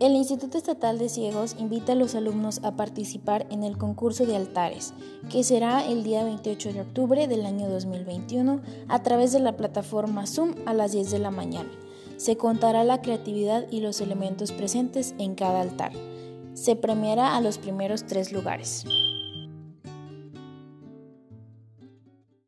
El Instituto Estatal de Ciegos invita a los alumnos a participar en el concurso de altares, que será el día 28 de octubre del año 2021 a través de la plataforma Zoom a las 10 de la mañana. Se contará la creatividad y los elementos presentes en cada altar. Se premiará a los primeros tres lugares.